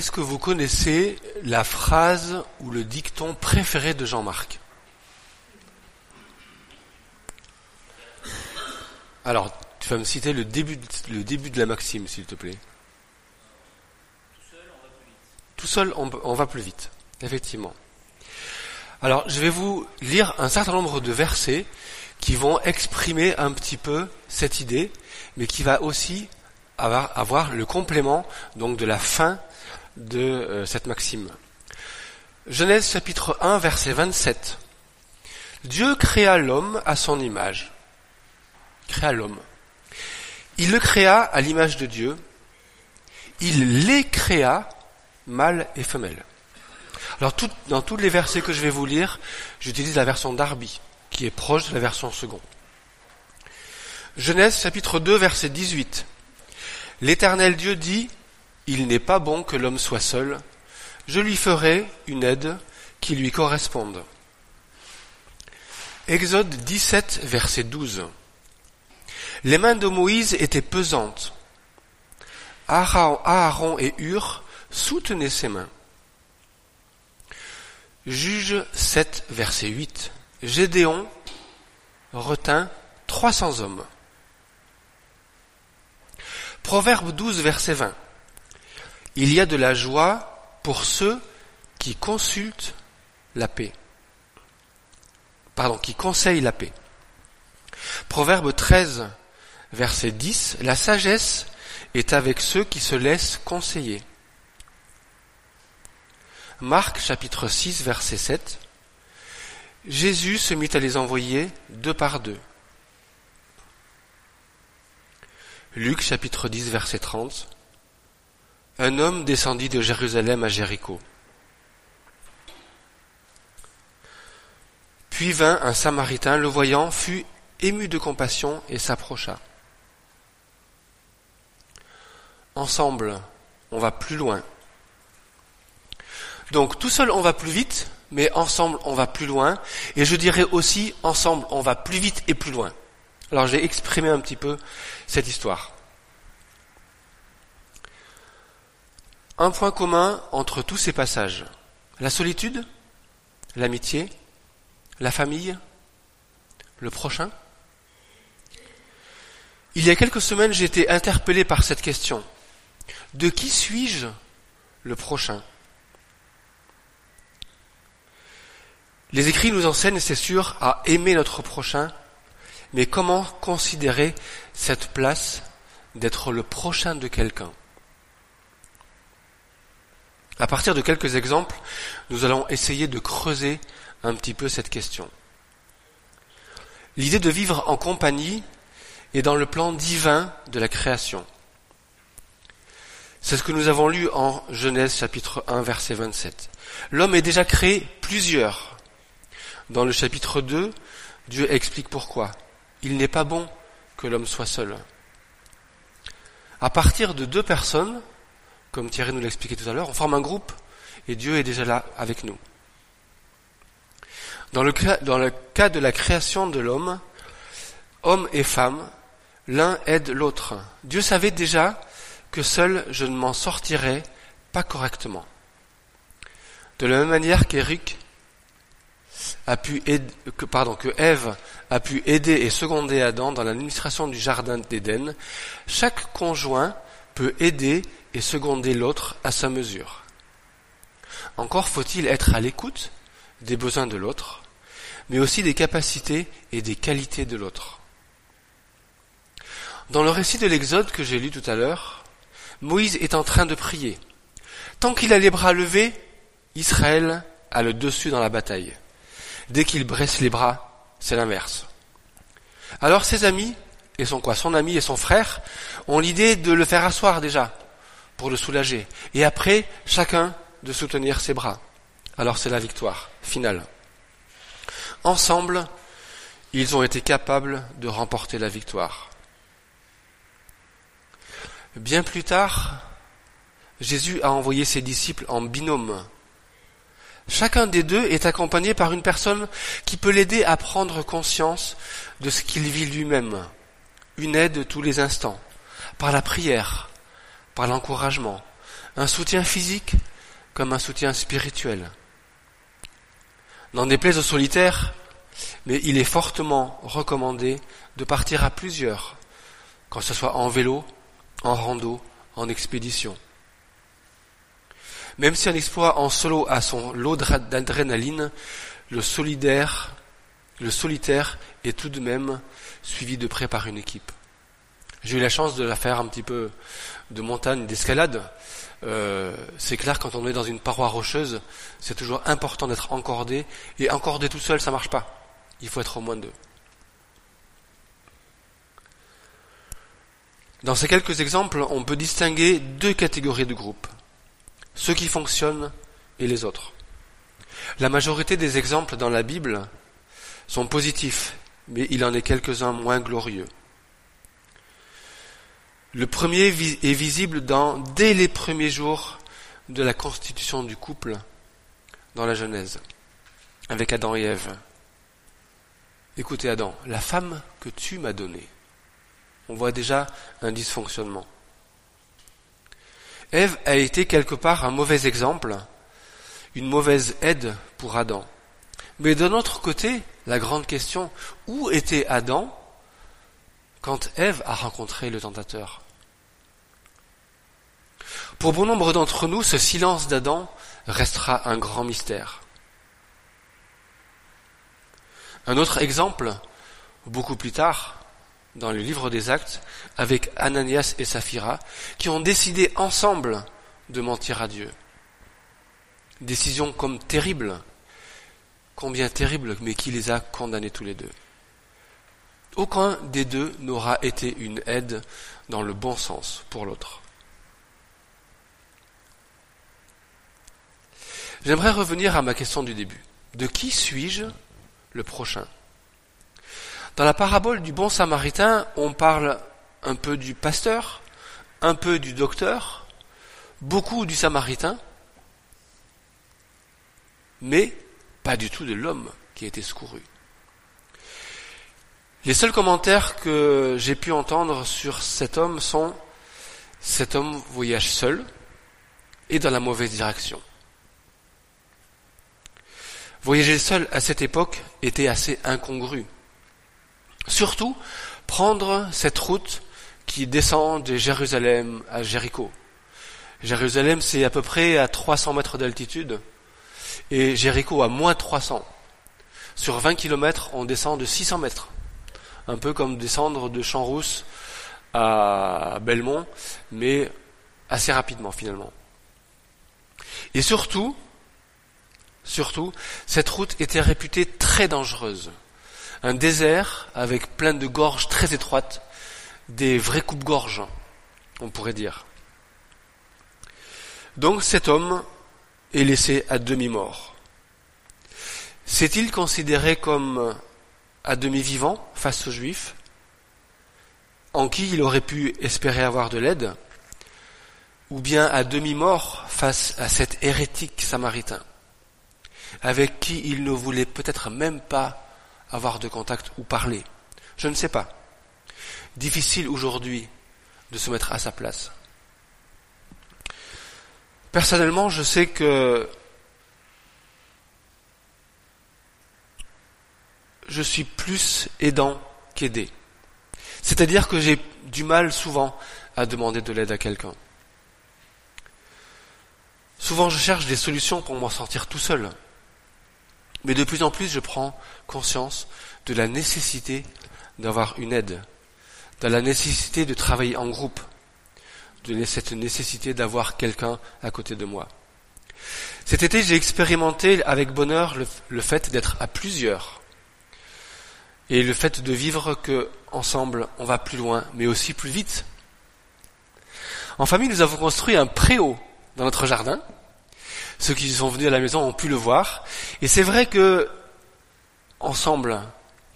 Est-ce que vous connaissez la phrase ou le dicton préféré de Jean-Marc? Alors, tu vas me citer le début, le début de la maxime, s'il te plaît. Tout seul, on, on va plus vite, effectivement. Alors, je vais vous lire un certain nombre de versets qui vont exprimer un petit peu cette idée, mais qui va aussi avoir, avoir le complément donc de la fin de euh, cette maxime. Genèse chapitre 1 verset 27. Dieu créa l'homme à son image. Créa l'homme. Il le créa à l'image de Dieu. Il les créa, mâle et femelle. Alors dans tous les versets que je vais vous lire, j'utilise la version Darby, qui est proche de la version seconde. Genèse chapitre 2 verset 18. L'Éternel Dieu dit, Il n'est pas bon que l'homme soit seul, je lui ferai une aide qui lui corresponde. Exode 17 verset 12. Les mains de Moïse étaient pesantes. Aaron et Hur soutenaient ses mains. Juge 7 verset 8. Gédéon retint 300 hommes. Proverbe 12, verset 20. Il y a de la joie pour ceux qui consultent la paix. Pardon, qui conseillent la paix. Proverbe 13, verset 10. La sagesse est avec ceux qui se laissent conseiller. Marc chapitre 6, verset 7. Jésus se mit à les envoyer deux par deux. Luc chapitre 10 verset 30. Un homme descendit de Jérusalem à Jéricho. Puis vint un Samaritain, le voyant, fut ému de compassion et s'approcha. Ensemble, on va plus loin. Donc tout seul, on va plus vite, mais ensemble, on va plus loin. Et je dirais aussi, ensemble, on va plus vite et plus loin. Alors j'ai exprimé un petit peu cette histoire. Un point commun entre tous ces passages. La solitude, l'amitié, la famille, le prochain. Il y a quelques semaines, j'ai été interpellé par cette question. De qui suis-je le prochain? Les écrits nous enseignent, c'est sûr, à aimer notre prochain mais comment considérer cette place d'être le prochain de quelqu'un? À partir de quelques exemples, nous allons essayer de creuser un petit peu cette question. L'idée de vivre en compagnie est dans le plan divin de la création. C'est ce que nous avons lu en Genèse chapitre 1 verset 27. L'homme est déjà créé plusieurs. Dans le chapitre 2, Dieu explique pourquoi. Il n'est pas bon que l'homme soit seul. À partir de deux personnes, comme Thierry nous l'expliquait tout à l'heure, on forme un groupe et Dieu est déjà là avec nous. Dans le, cas de la création de l'homme, homme et femme, l'un aide l'autre. Dieu savait déjà que seul je ne m'en sortirais pas correctement. De la même manière qu'Éric a pu aider, que, pardon, que Ève a pu aider et seconder Adam dans l'administration du jardin d'Éden, chaque conjoint peut aider et seconder l'autre à sa mesure. Encore faut-il être à l'écoute des besoins de l'autre, mais aussi des capacités et des qualités de l'autre. Dans le récit de l'Exode que j'ai lu tout à l'heure, Moïse est en train de prier. Tant qu'il a les bras levés, Israël a le dessus dans la bataille. Dès qu'il bresse les bras, c'est l'inverse. Alors ses amis, et son quoi, son ami et son frère, ont l'idée de le faire asseoir déjà, pour le soulager. Et après, chacun de soutenir ses bras. Alors c'est la victoire finale. Ensemble, ils ont été capables de remporter la victoire. Bien plus tard, Jésus a envoyé ses disciples en binôme Chacun des deux est accompagné par une personne qui peut l'aider à prendre conscience de ce qu'il vit lui-même. Une aide tous les instants, par la prière, par l'encouragement, un soutien physique comme un soutien spirituel. N'en déplaise aux solitaires, mais il est fortement recommandé de partir à plusieurs, quand ce soit en vélo, en rando, en expédition. Même si un exploit en solo a son lot d'adrénaline, le solitaire est tout de même suivi de près par une équipe. J'ai eu la chance de la faire un petit peu de montagne, d'escalade. Euh, c'est clair quand on est dans une paroi rocheuse, c'est toujours important d'être encordé. Et encordé tout seul, ça marche pas. Il faut être au moins deux. Dans ces quelques exemples, on peut distinguer deux catégories de groupes. Ceux qui fonctionnent et les autres. La majorité des exemples dans la Bible sont positifs, mais il en est quelques-uns moins glorieux. Le premier est visible dès les premiers jours de la constitution du couple dans la Genèse, avec Adam et Ève. Écoutez Adam, la femme que tu m'as donnée. On voit déjà un dysfonctionnement. Ève a été quelque part un mauvais exemple, une mauvaise aide pour Adam. Mais d'un autre côté, la grande question, où était Adam quand Ève a rencontré le tentateur. Pour bon nombre d'entre nous, ce silence d'Adam restera un grand mystère. Un autre exemple, beaucoup plus tard, dans le livre des Actes, avec Ananias et Saphira, qui ont décidé ensemble de mentir à Dieu. Décision comme terrible, combien terrible, mais qui les a condamnés tous les deux. Aucun des deux n'aura été une aide dans le bon sens pour l'autre. J'aimerais revenir à ma question du début. De qui suis-je le prochain? Dans la parabole du bon samaritain, on parle un peu du pasteur, un peu du docteur, beaucoup du samaritain, mais pas du tout de l'homme qui a été secouru. Les seuls commentaires que j'ai pu entendre sur cet homme sont cet homme voyage seul et dans la mauvaise direction. Voyager seul à cette époque était assez incongru. Surtout prendre cette route qui descend de Jérusalem à Jéricho. Jérusalem, c'est à peu près à 300 mètres d'altitude et Jéricho à moins 300. Sur 20 kilomètres, on descend de 600 mètres un peu comme descendre de Champs-Rousse à Belmont, mais assez rapidement finalement. Et surtout, surtout, cette route était réputée très dangereuse. Un désert avec plein de gorges très étroites, des vraies coupes-gorges, on pourrait dire. Donc cet homme est laissé à demi-mort. S'est-il considéré comme à demi-vivant face aux Juifs, en qui il aurait pu espérer avoir de l'aide, ou bien à demi-mort face à cet hérétique samaritain, avec qui il ne voulait peut-être même pas avoir de contact ou parler. Je ne sais pas. Difficile aujourd'hui de se mettre à sa place. Personnellement, je sais que je suis plus aidant qu'aidé. C'est-à-dire que j'ai du mal souvent à demander de l'aide à quelqu'un. Souvent je cherche des solutions pour m'en sortir tout seul. Mais de plus en plus je prends conscience de la nécessité d'avoir une aide, de la nécessité de travailler en groupe, de cette nécessité d'avoir quelqu'un à côté de moi. Cet été, j'ai expérimenté avec bonheur le, le fait d'être à plusieurs et le fait de vivre que ensemble on va plus loin, mais aussi plus vite. En famille, nous avons construit un préau dans notre jardin. Ceux qui sont venus à la maison ont pu le voir. Et c'est vrai que ensemble,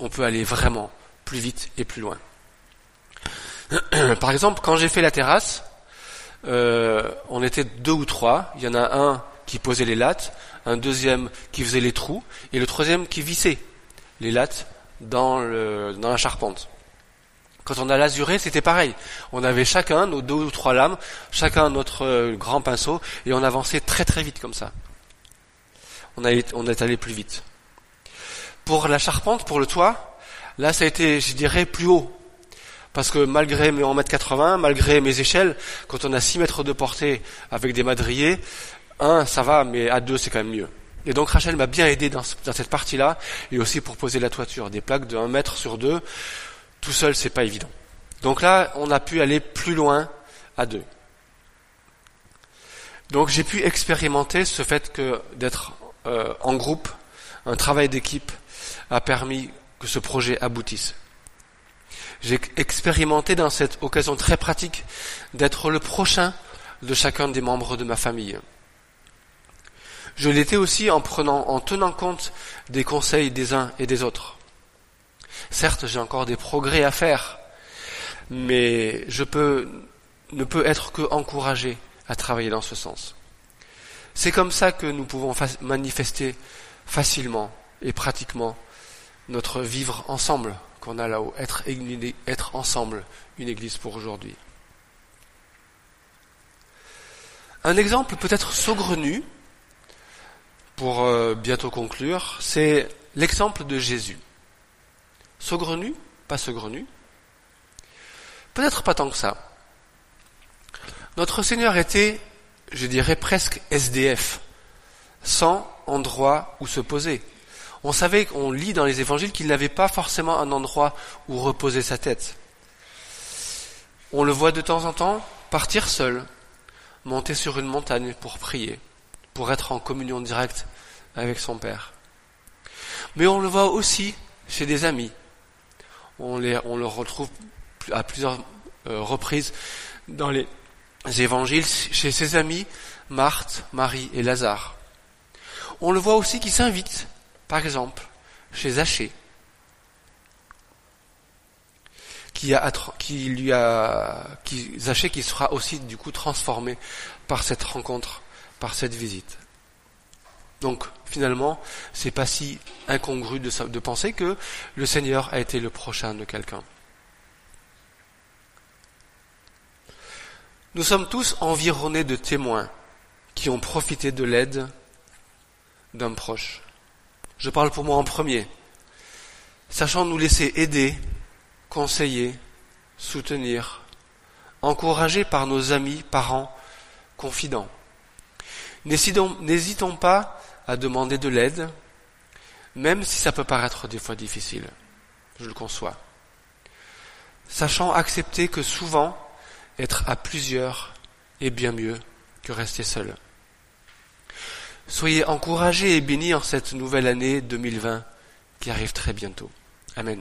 on peut aller vraiment plus vite et plus loin. Par exemple, quand j'ai fait la terrasse, euh, on était deux ou trois. Il y en a un qui posait les lattes, un deuxième qui faisait les trous, et le troisième qui vissait les lattes dans, la charpente. Quand on a lasuré, c'était pareil. On avait chacun nos deux ou trois lames, chacun notre euh, grand pinceau, et on avançait très très vite comme ça. On, on est allé plus vite. Pour la charpente, pour le toit, là ça a été, je dirais, plus haut. Parce que malgré mes 1m80, malgré mes échelles, quand on a 6 mètres de portée avec des madriers, un, ça va, mais à deux, c'est quand même mieux. Et donc Rachel m'a bien aidé dans, cette partie-là, et aussi pour poser la toiture. Des plaques de 1 mètre sur 2, tout seul, c'est pas évident. Donc là, on a pu aller plus loin à deux. Donc j'ai pu expérimenter ce fait que d'être euh, en groupe, un travail d'équipe, a permis que ce projet aboutisse. J'ai expérimenté dans cette occasion très pratique d'être le prochain de chacun des membres de ma famille. Je l'étais aussi en prenant, en tenant compte des conseils des uns et des autres. Certes, j'ai encore des progrès à faire, mais je peux, ne peux être que encouragé à travailler dans ce sens. C'est comme ça que nous pouvons manifester facilement et pratiquement notre vivre ensemble qu'on a là-haut, être, être ensemble une église pour aujourd'hui. Un exemple peut-être saugrenu, pour euh, bientôt conclure, c'est l'exemple de Jésus. Saugrenu, pas saugrenu. Peut-être pas tant que ça. Notre Seigneur était, je dirais presque SDF, sans endroit où se poser. On savait, on lit dans les évangiles qu'il n'avait pas forcément un endroit où reposer sa tête. On le voit de temps en temps partir seul, monter sur une montagne pour prier, pour être en communion directe avec son Père. Mais on le voit aussi chez des amis. On, les, on le retrouve à plusieurs euh, reprises dans les évangiles chez ses amis Marthe, Marie et Lazare. On le voit aussi qui s'invite par exemple, chez Zachée, qui, a, qui lui a, qui, qui sera aussi du coup transformé par cette rencontre, par cette visite. Donc finalement, c'est pas si incongru de, penser que le Seigneur a été le prochain de quelqu'un. Nous sommes tous environnés de témoins qui ont profité de l'aide d'un proche. Je parle pour moi en premier. Sachant nous laisser aider, conseiller, soutenir, encourager par nos amis, parents, confidents. N'hésitons pas à demander de l'aide, même si ça peut paraître des fois difficile. Je le conçois. Sachant accepter que souvent, être à plusieurs est bien mieux que rester seul. Soyez encouragés et bénis en cette nouvelle année 2020 qui arrive très bientôt. Amen.